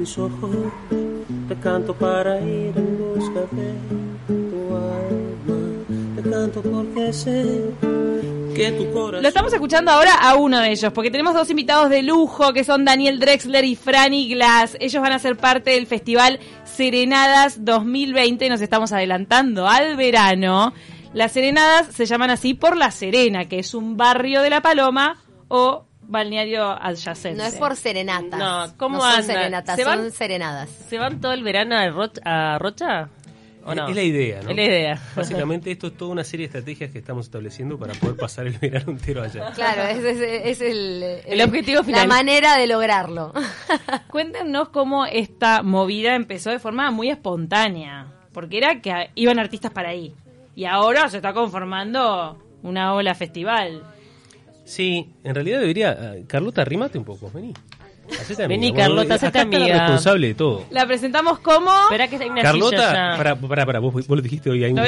mis ojos, te canto para ir tu alma, te canto porque sé que. Lo estamos escuchando ahora a uno de ellos, porque tenemos dos invitados de lujo, que son Daniel Drexler y Franny Glass. Ellos van a ser parte del festival Serenadas 2020, nos estamos adelantando al verano. Las Serenadas se llaman así por La Serena, que es un barrio de La Paloma o balneario adyacente. No es por serenatas. No, ¿cómo no son serenatas, ¿Se van? son serenadas. ¿Se van todo el verano a, Ro- a Rocha? ¿O no? Es la idea, ¿no? Es la idea. Básicamente esto es toda una serie de estrategias que estamos estableciendo para poder pasar el verano entero allá. Claro, ese es, es el, El objetivo final. La manera de lograrlo. Cuéntenos cómo esta movida empezó de forma muy espontánea, porque era que iban artistas para ahí. Y ahora se está conformando una ola festival. Sí, en realidad debería... ah, Carlota, arrímate un poco, vení. Hacete amiga. Vení, Carlota, hacete amiga. responsable de todo. La presentamos como... Espera que hay una Carlota, para, para, para, vos, vos lo dijiste hoy, ahí No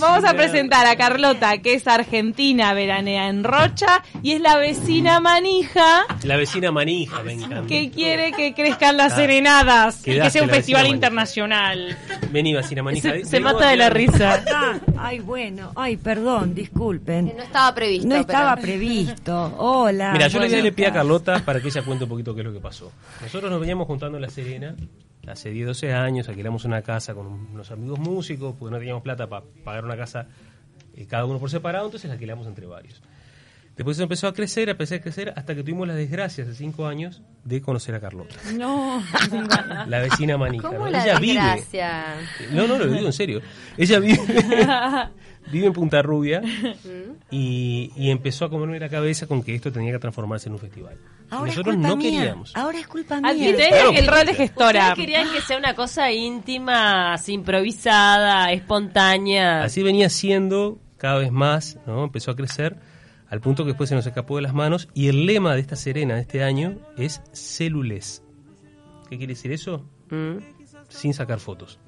vamos a presentar a Carlota, que es argentina, veranea en Rocha, y es la vecina manija La vecina manija, me encanta. que quiere que crezcan las Ah, serenadas y que sea un festival internacional. Vení, vecina manija. Se, mata de la risa. Ah, ay, bueno. Ay, perdón, disculpen. No estaba previsto. No estaba pero- previsto. Hola. Mira, yo le a pie a Carlota para que ella cuente un poquito qué es lo que pasó. Nosotros nos veníamos juntando en La Serena hace 10, 12 años, alquilamos una casa con unos amigos músicos, porque no teníamos plata para pagar una casa eh, cada uno por separado, entonces la alquilamos entre varios. Después eso empezó a crecer, empezó a crecer, hasta que tuvimos la desgracia hace 5 años de conocer a Carlota, No. la vecina manija. ¿Cómo ¿no? la Ella vive. desgracia? No, no, lo digo en serio. Ella vive, vive en Punta Rubia y, y empezó a comerme la cabeza con que esto tenía que transformarse en un festival. Ahora Nosotros es culpa no mía. queríamos. Ahora es culpa Ah, mía. viste, Claro, el rol de gestora. Querían que sea una cosa íntima, así, improvisada, espontánea. Así venía siendo cada vez más, ¿no? Empezó a crecer al punto que después se nos escapó de las manos y el lema de esta Serena de este año es celules. ¿Qué quiere decir eso? Mm. Sin sacar fotos.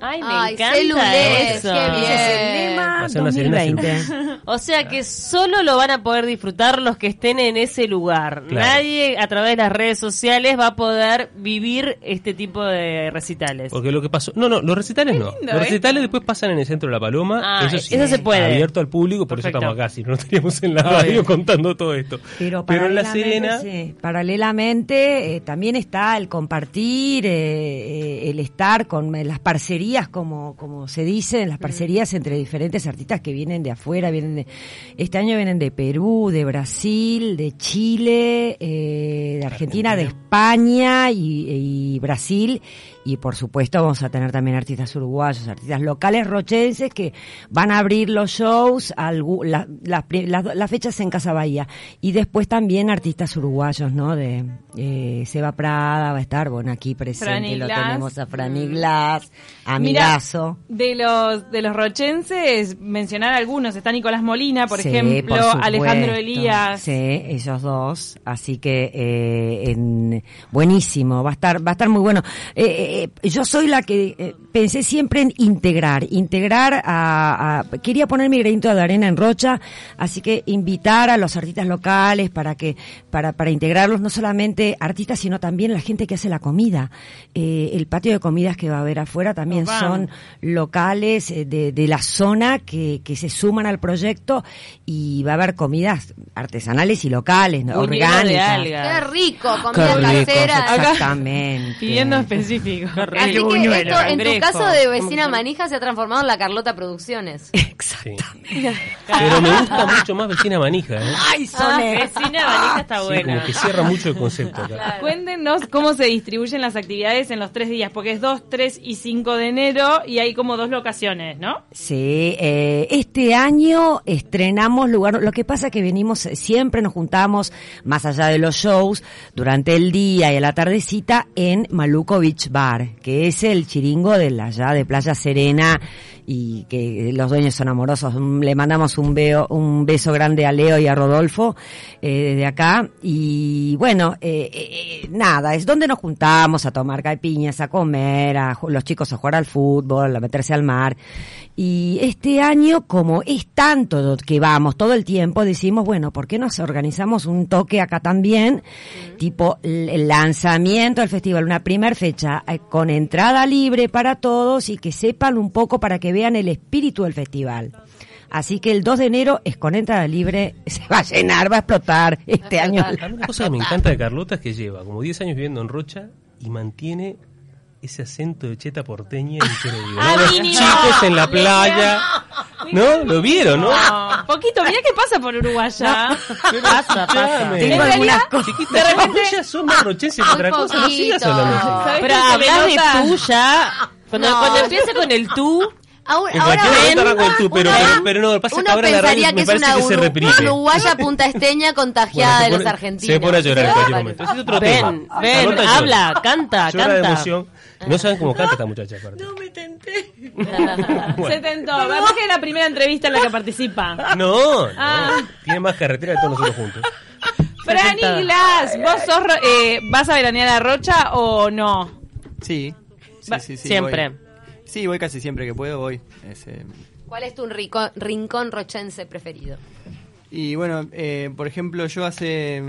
Ay, me Ay, encanta celulés, eso. qué bien. Ese es el Va a ser una Serena 2020. O sea que solo lo van a poder disfrutar los que estén en ese lugar. Claro. Nadie a través de las redes sociales va a poder vivir este tipo de recitales. Porque lo que pasó... No, no, los recitales no. lindo, los ¿eh? recitales después pasan en el centro de La Paloma. Ah, eso, sí, eso se puede. Abierto al público, por Perfecto. eso estamos acá. Si no, no estaríamos en la radio contando todo esto. Pero, en La Serena... sí, paralelamente eh, también está el compartir, eh, eh, el estar con las parcerías, como, como se dice, las parcerías entre diferentes artistas que vienen de afuera, vienen de, este año vienen de Perú, de Brasil, de Chile, eh, de Argentina, de España y, y Brasil. Y por supuesto vamos a tener también artistas uruguayos, artistas locales rochenses que van a abrir los shows, la- las las do- las fechas en Casa Bahía. Y después también artistas uruguayos, ¿no? De eh, Seba Prada va a estar, bueno, aquí presente Franny lo Glass. tenemos a Franny Glass, Mira, amigazo. de los de los rochenses, mencionar algunos, está Nicolás Molina, por Sí, ejemplo, por. Alejandro Elías. Sí, ellos dos. Así que eh, en- buenísimo, va a estar, va a estar muy bueno. Eh, eh, yo soy la que eh, pensé siempre en integrar, integrar a, a- quería poner mi granito de arena en Rocha, así que invitar a los artistas locales para que para para integrarlos no solamente artistas sino también la gente que hace la comida. Eh, el patio de comidas que va a haber afuera también vamos. son locales eh, de, de la zona que, que se suman al proyecto y va a haber comidas artesanales y locales, ¿no? Orgánicas. Qué rico, Qué comida rico, casera. exactamente. Pidiendo específico. Así que buñuelo, esto, en tu caso de vecina manija, se ha transformado en la Carlota Producciones. Sí. Pero me gusta mucho más vecina manija, ¿eh? Ay, son Ah, vecina manija está Sí, buena. como que cierra mucho el concepto acá. Cuéntenos cómo se distribuyen las actividades en los tres días, porque es 2, 3 y 5 de enero y hay como dos locaciones, ¿no? Sí, eh, este año estrenamos lugar. Lo que pasa es que venimos, siempre nos juntamos, más allá de los shows, durante el día y a la tardecita en Maluco Beach Bar. Bar, que es el chiringo de la ya de Playa Serena y que los dueños son amorosos. Le mandamos un, veo, un beso grande a Leo y a Rodolfo eh, desde acá. Y bueno, eh, eh, nada, es donde nos juntamos a tomar caipiñas, a comer, a los chicos a jugar al fútbol, a meterse al mar. Y este año, como es tanto que vamos todo el tiempo, decimos, bueno, ¿por qué nos organizamos un toque acá también? Tipo el lanzamiento del festival, una primer fecha con entrada libre para todos y que sepan un poco para que vean el espíritu del festival. Así que el 2 de enero es con entrada libre, se va a llenar, va a explotar este año. A mí una cosa que me encanta de Carlota es que lleva como 10 años viviendo en Rocha y mantiene ese acento de cheta porteña increíble. Ah, ¿no? Los chicos en la playa. ¿No? ¿Lo vieron, no? No, poquito, mira qué pasa por Uruguaya. Pasa, pasa. Escuchame. Tengo En algunas cosas. Chiquita, de repente- ya sos más rochense que otra cosa. No sigas. ¿Sabes Pero hablas de nota? tú ya. Cuando, No. cuando empieza con el tú, Ahora, ahora tú, pero, uno- pero, pero no, lo que pasa que ahora la radio pensaría me que es parece una que se reprime. uruguaya punta esteña contagiada de los argentinos. Se pone a llorar en cualquier momento. Ese es otro ven, tema. ven, Carlota llora. habla, canta, Llora de canta. emoción. No saben cómo canta esta muchacha, aparte. Se tentó. Además que es la primera entrevista en la que participa. No, no. Ah. Tiene más carretera que todos nosotros juntos. Franny Glass, ¿vos sos, eh, vas a veranear a Rocha o no? Sí, sí, Va- sí, sí, siempre. voy. Sí, voy casi siempre que puedo, voy. Es, eh, ¿Cuál es tu rincón rochense preferido? y bueno, eh, por ejemplo, yo hace...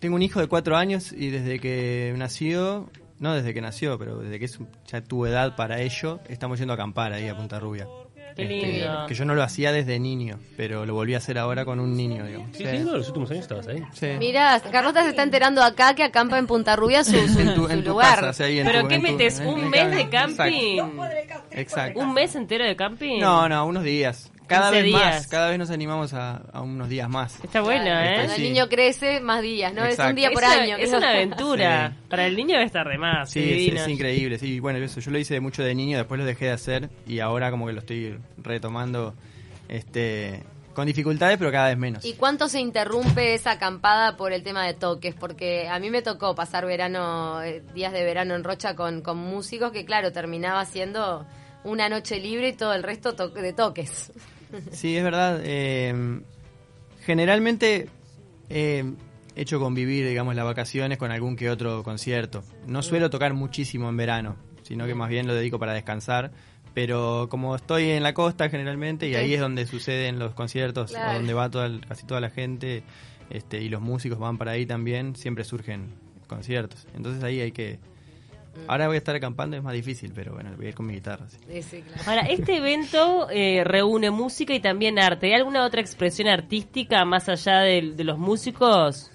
Tengo un hijo de cuatro años y desde que nació, no desde que nació, pero desde que es- ya tuvo edad para ello, estamos yendo a acampar ahí a Punta Rubia. Qué Este, que yo no lo hacía desde niño, pero lo volví a hacer ahora con un niño, digamos. Sí, sí, los últimos años estabas ahí. Sí. Mira, Carlota se está enterando acá que acampa en Punta Rubia su, su- en tu, su en tu lugar. casa, ahí en ¿Pero tu- qué en metes? en- ¿Un mes de camping? Exacto. Exacto. ¿Un mes entero de camping? No, no, unos días. Cada 15 vez más, cada vez nos animamos a, a unos días más. Está bueno, Claro, ¿eh? Cuando Sí. el niño crece, más días, ¿no? Es un día por Es una- año. Es una aventura. Sí. Para el niño debe estar de más. Sí, es, es increíble. Sí, bueno, eso yo lo hice mucho de niño, después lo dejé de hacer y ahora como que lo estoy retomando este con dificultades, pero cada vez menos. ¿Y cuánto se interrumpe esa acampada por el tema de toques? Porque a mí me tocó pasar verano, eh, días de verano en Rocha con, con músicos que, claro, terminaba siendo una noche libre y todo el resto to- de toques. Sí, es verdad. eh, generalmente he hecho convivir, digamos, las vacaciones con algún que otro concierto. No suelo tocar muchísimo en verano, sino que más bien lo dedico para descansar. Pero como estoy en la costa generalmente, y ahí es donde suceden los conciertos, Claro. donde va toda casi toda la gente, este, y los músicos van para ahí también, siempre surgen conciertos. Entonces ahí hay que... Ahora voy a estar acampando, es más difícil, pero bueno, voy a ir con mi guitarra. sí. Sí, sí, claro. Ahora, este evento eh, reúne música y también arte. ¿Hay alguna otra expresión artística más allá de, de los músicos?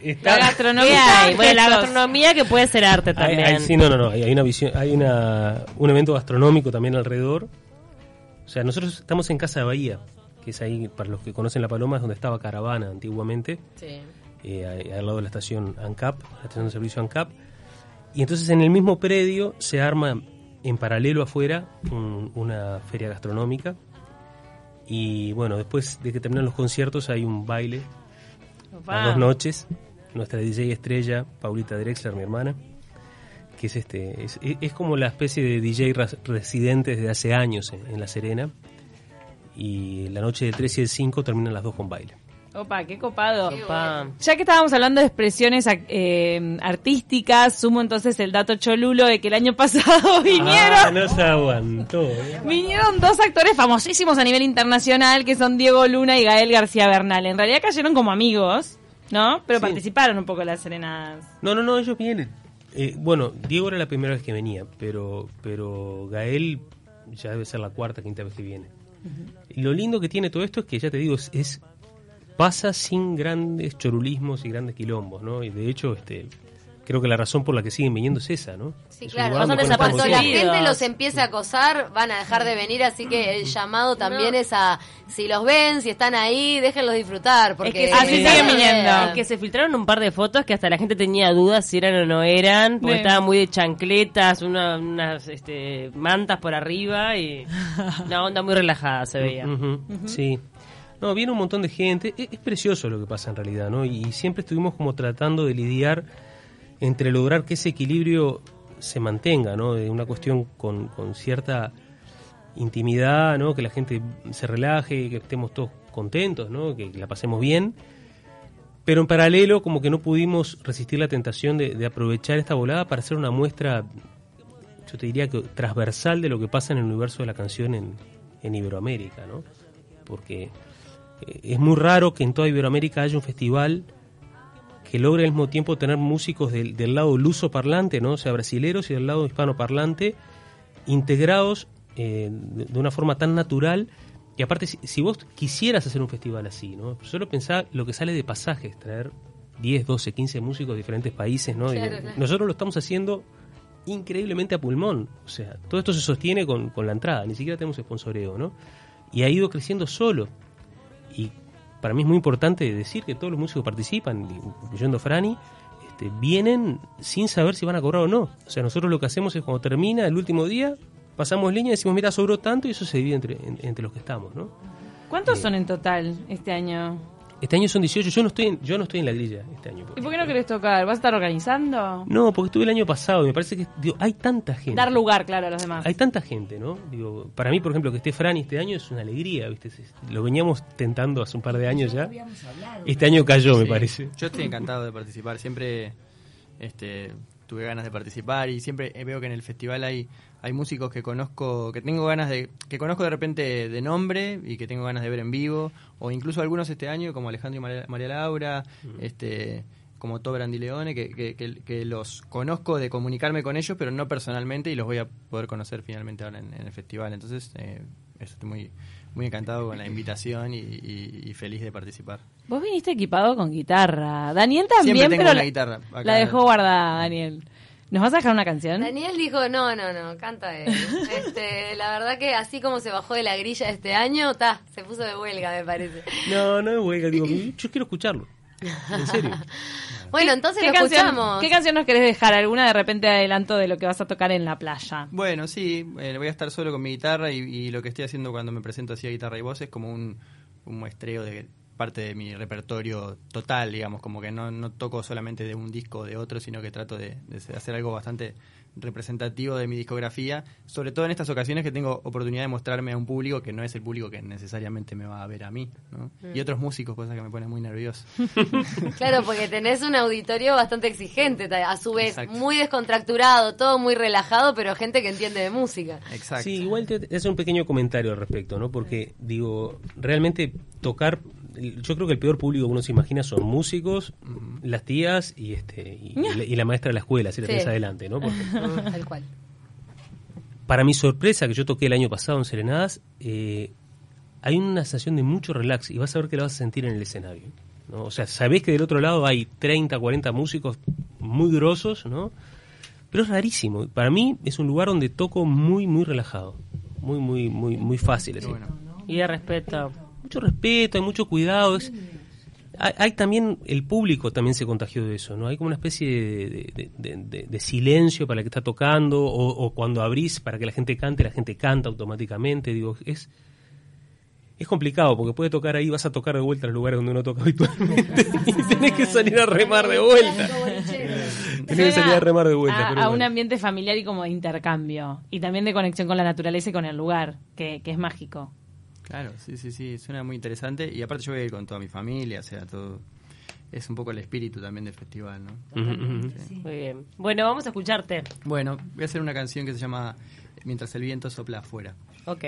Está- La gastronomía. ¿Qué hay? Bueno, la gestos. gastronomía que puede ser arte también. hay- sí, no, no, no. Hay, hay una visión, hay una, un evento gastronómico también alrededor. O sea, nosotros estamos en Casa de Bahía, que es ahí, para los que conocen La Paloma, es donde estaba Caravana antiguamente, Sí. eh, al lado de la estación ANCAP, la estación de servicio ANCAP. Y entonces en el mismo predio se arma en paralelo afuera un- una feria gastronómica. Y bueno, después de que terminan los conciertos hay un baile Opa. a dos noches. Nuestra DJ estrella, Paulita Drexler, mi hermana, que es este es, es como la especie de DJ residente desde hace años en, en La Serena. Y la noche del 3 y el 5 terminan las dos con baile. Opa, qué copado. Pa. Ya que estábamos hablando de expresiones ac- eh, artísticas, sumo entonces el dato cholulo de que el año pasado vinieron Ah, no se aguantó. ¿eh? Vinieron dos actores famosísimos a nivel internacional que son Diego Luna y Gael García Bernal. En realidad cayeron como amigos, ¿no? Pero Sí. participaron un poco en las serenadas. No, no, no, ellos vienen. Eh, bueno, Diego era la primera vez que venía, pero, pero Gael ya debe ser la cuarta, quinta vez que viene. Y lo lindo que tiene todo esto es que, ya te digo, es, es- pasa sin grandes chorulismos y grandes quilombos, ¿no? Y de hecho, este creo que la razón por la que siguen viniendo es esa, ¿no? Sí, Es claro. Cuando la gente los empiece a acosar, van a dejar de venir, así que el llamado también es a, si los ven, si están ahí, déjenlos disfrutar, porque... Es que Así se- siguen viniendo. Es que se filtraron un par de fotos que hasta la gente tenía dudas si eran o no eran, porque Sí. estaban muy de chancletas, una- unas este, mantas por arriba y una onda muy relajada se veía. Sí. No, viene un montón de gente. Es, es precioso lo que pasa en realidad, ¿no? Y, siempre estuvimos como tratando de lidiar entre lograr que ese equilibrio se mantenga, ¿no? De una cuestión con, con cierta intimidad, ¿no? Que la gente se relaje, que estemos todos contentos, ¿no? Que la pasemos bien. Pero en paralelo, como que no pudimos resistir la tentación de, de aprovechar esta volada para hacer una muestra, yo te diría que transversal de lo que pasa en el universo de la canción en, en Iberoamérica, ¿no? Porque es muy raro que en toda Iberoamérica haya un festival que logre al mismo tiempo tener músicos del, del lado luso parlante, ¿no? o sea, brasileros y del lado hispano parlante, integrados eh, de, una forma tan natural. Y aparte, si, si vos quisieras hacer un festival así, ¿no? solo pensá lo que sale de pasajes, traer 10, 12, 15 músicos de diferentes países, ¿no? Claro, Digo, claro. Nosotros lo estamos haciendo increíblemente a pulmón. O sea, todo esto se sostiene con, con la entrada, ni siquiera tenemos sponsoreo, ¿no? Y ha ido creciendo solo. Y para mí es muy importante decir que todos los músicos participan, incluyendo Franny, este, vienen sin saber si van a cobrar o no. O sea, nosotros lo que hacemos es cuando termina el último día, pasamos línea y decimos, mira, sobró tanto y eso se divide entre, en- entre los que estamos, ¿no? ¿Cuántos Eh, son en total este año? Este año son 18, yo no estoy en, yo no estoy en la grilla este año. ¿Y por qué no querés tocar? ¿Vas a estar organizando? No, porque estuve el año pasado y me parece que digo, hay tanta gente. Dar lugar, claro, a los demás. Hay tanta gente, ¿no? Digo, para mí, por ejemplo, que esté Franny este año es una alegría, ¿viste? Lo veníamos tentando hace un par de años ya. Este año cayó, me parece. Yo estoy encantado de participar. Siempre este, tuve ganas de participar y siempre eh, veo que en el festival hay, hay músicos que conozco, que tengo ganas de, que conozco de repente de nombre y que tengo ganas de ver en vivo, o incluso algunos este año como Alejandro y María, María Laura, este como Tober Leone, que, que, que- que los conozco de comunicarme con ellos, pero no personalmente y los voy a poder conocer finalmente ahora en, en el festival. Entonces, eh, eso, estoy muy, muy encantado con la invitación y, y- y feliz de participar. Vos viniste equipado con guitarra. Daniel también, Siempre tengo pero una la- guitarra acá. la dejó guardada, Daniel. ¿Nos vas a dejar una canción? Daniel dijo, no, no, no, canta él. Este, la verdad que así como se bajó de la grilla este año, ta, se puso de huelga, me parece. No, no es huelga, digo, yo quiero escucharlo. En serio. Bueno, entonces ¿Qué lo canción, escuchamos. ¿Qué canción nos querés dejar? ¿Alguna de repente adelanto de lo que vas a tocar en la playa? Bueno, sí, eh, voy a estar solo con mi guitarra y, y lo que estoy haciendo cuando me presento así a guitarra y voz es como un, un muestreo de parte de mi repertorio total, digamos, como que no, no toco solamente de un disco o de otro, sino que trato de, de hacer algo bastante representativo de mi discografía, sobre todo en estas ocasiones que tengo oportunidad de mostrarme a un público que no es el público que necesariamente me va a ver a mí, ¿no? Y otros músicos, cosa que me pone muy nervioso. Claro, porque tenés un auditorio bastante exigente, a su vez Exacto. muy descontracturado, todo muy relajado, pero gente que entiende de música. Exacto. Sí, igual te, te hace un pequeño comentario al respecto, ¿no? Porque, digo, realmente tocar. Yo creo que el peor público que uno se imagina son músicos, las tías y este y, y la, y la maestra de la escuela, si la Sí. tenés adelante, ¿no? Porque Tal cual. para mi sorpresa, que yo toqué el año pasado en Serenadas, eh, hay una sensación de mucho relax y vas a ver que la vas a sentir en el escenario. ¿no? O sea, sabés que del otro lado hay 30, 40 músicos muy grosos, ¿no? Pero es rarísimo. Para mí es un lugar donde toco muy, muy relajado. Muy, muy, muy, muy fácil. así. Bueno. Y de respeto. Mucho respeto, hay mucho cuidado. Es, hay, hay también, el público también se contagió de eso, ¿no? Hay como una especie de, de- de- de- de silencio para el que está tocando, o, o cuando abrís para que la gente cante, la gente canta automáticamente. Digo, es, es complicado porque puede tocar ahí, vas a tocar de vuelta a los lugares donde uno toca habitualmente y tenés que salir a remar de vuelta. Tenés que salir a remar de vuelta. a, pero a un ambiente familiar y como de intercambio. Y también de conexión con la naturaleza y con el lugar, que, que es mágico. Claro, sí, sí, sí, suena muy interesante. Y aparte yo voy a ir con toda mi familia, o sea, todo... Es un poco el espíritu también del festival, ¿no? Sí. Muy bien. Bueno, vamos a escucharte. Bueno, voy a hacer una canción que se llama Mientras el viento sopla afuera. Ok.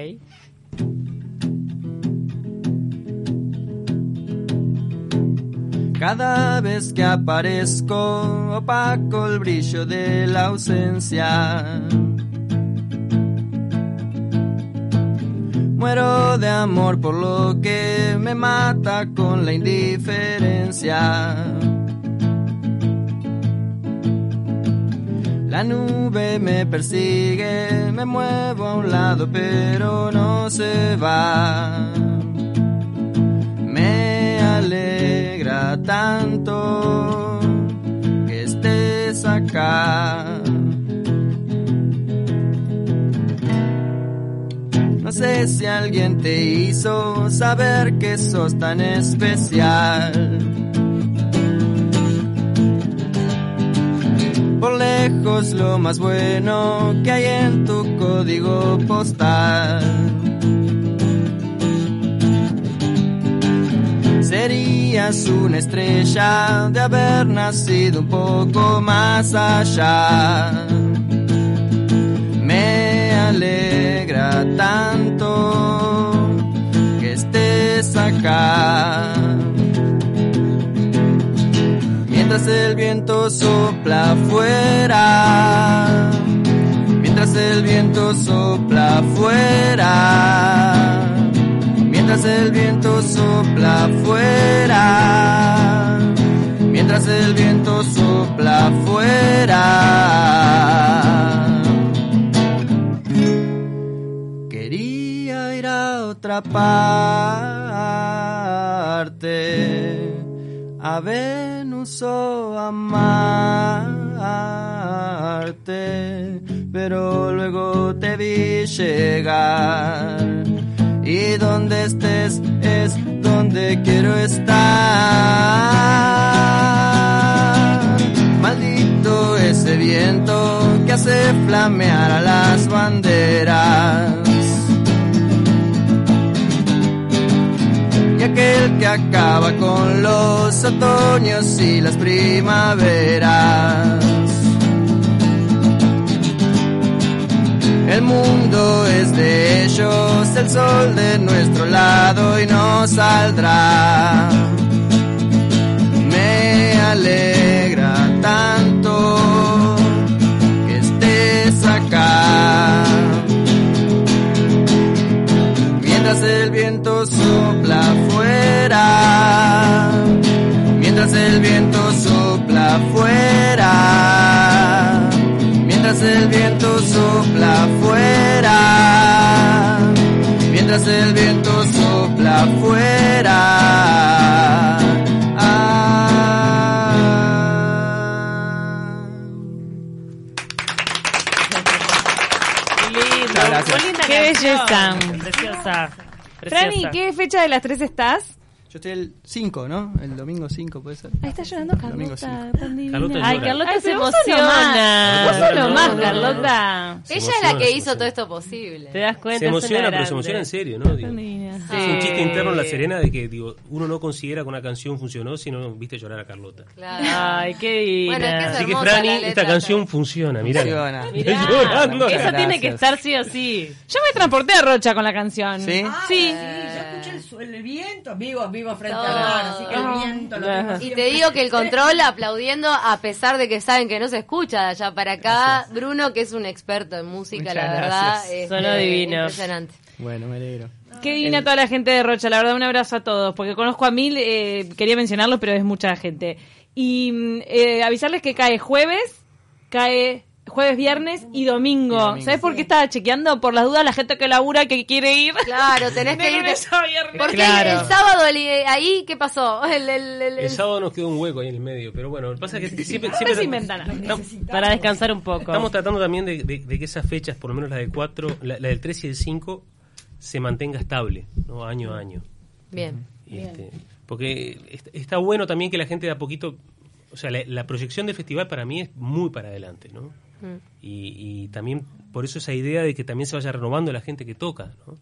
Cada vez que aparezco, opaco el brillo de la ausencia. Muero de amor por lo que me mata con la indiferencia. La nube me persigue, me muevo a un lado pero no se va. Me alegra tanto que estés acá. Si alguien te hizo saber que sos tan especial. por lejos lo más bueno que hay en tu código postal. Serías una estrella de haber nacido un poco más allá. Me alegra tanto Mientras el viento sopla afuera, mientras el viento sopla afuera, mientras el viento sopla afuera, mientras el viento sopla afuera. Quería ir a otra parte, a Venus o a Marte, pero luego te vi llegar. Y donde estés es donde quiero estar. Maldito ese viento que hace flamear a las banderas. y aquel que acaba con los otoños y las primaveras. El mundo es de ellos, el sol de nuestro lado y no saldrá. Me alegra tanto que estés acá. Mientras el viento sopla afuera, Canción. Preciosa. Franny. ¿qué fecha de las tres estás? Yo estoy el 5, ¿no? El domingo 5 puede ser. Ahí está llorando Domingo Carlota. divina. Carlota Ay. Carlota Ay, se pero vos sos lo más. emociona. Vos sos Carlota. Se Ella es la que hizo todo esto posible. Te das cuenta. Se emociona, pero se emociona en serio, ¿no? Digo. Sí. Es un chiste interno en La Serena de que digo, uno no considera que una canción funcionó si no viste llorar a Carlota. Claro. Ay, qué divina. Bueno, es que es Así que Franny, esta canción funciona, mirá. Funciona. Mirá, llorando. Esa Gracias. tiene que estar sí o sí. Yo me transporté a Rocha con la canción. ¿Sí? Sí. yo escuché el, el viento, vivo, vivo frente al mar, así que el viento lo Y te digo que el control aplaudiendo a pesar de que saben que no se escucha de allá para acá. Bruno, que es un experto en música, Muchas la verdad. gracias. este, Sonó divino. Impresionante. Bueno, me alegro. Qué divina toda la gente de Rocha, la verdad, un abrazo a todos, porque conozco a mil, eh, quería mencionarlos, pero es mucha gente. Y mm, eh, avisarles que cae jueves, cae jueves, viernes y domingo. Y domingo. ¿Sabes por qué estaba chequeando? Por las dudas, la gente que labura que quiere ir. Claro, tenés que ir. Porque Claro. el, el sábado el- ahí, ¿qué pasó? El, el- el- El sábado nos quedó un hueco ahí en el medio, pero bueno, lo que pasa es que siempre... Siempre algo. Estamos- Para descansar un poco. Estamos tratando también de, de- de que esas fechas, por lo menos la del 4, la, la del 3 y el 5, se mantenga estable, ¿no? año a año. Bien. Este, porque est- está bueno también que la gente de a poquito, o sea, la, la proyección del festival para mí es muy para adelante, ¿no? Mm. Y, y también por eso esa idea de que también se vaya renovando la gente que toca, ¿no?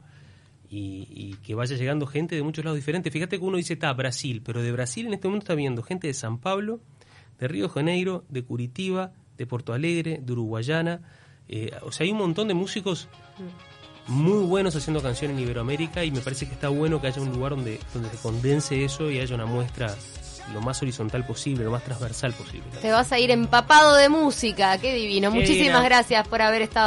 Y, que vaya llegando gente de muchos lados diferentes. Fíjate que uno dice, está Brasil, pero de Brasil en este momento está viendo gente de San Pablo, de Río Janeiro, de Curitiba, de Porto Alegre, de Uruguayana. Eh, o sea, hay un montón de músicos muy buenos haciendo canciones en Iberoamérica y me parece que está bueno que haya un lugar donde, donde se condense eso y haya una muestra lo más horizontal posible, lo más transversal posible. Te vas a ir empapado de música. Qué divino. Qué Muchísimas gracias por haber estado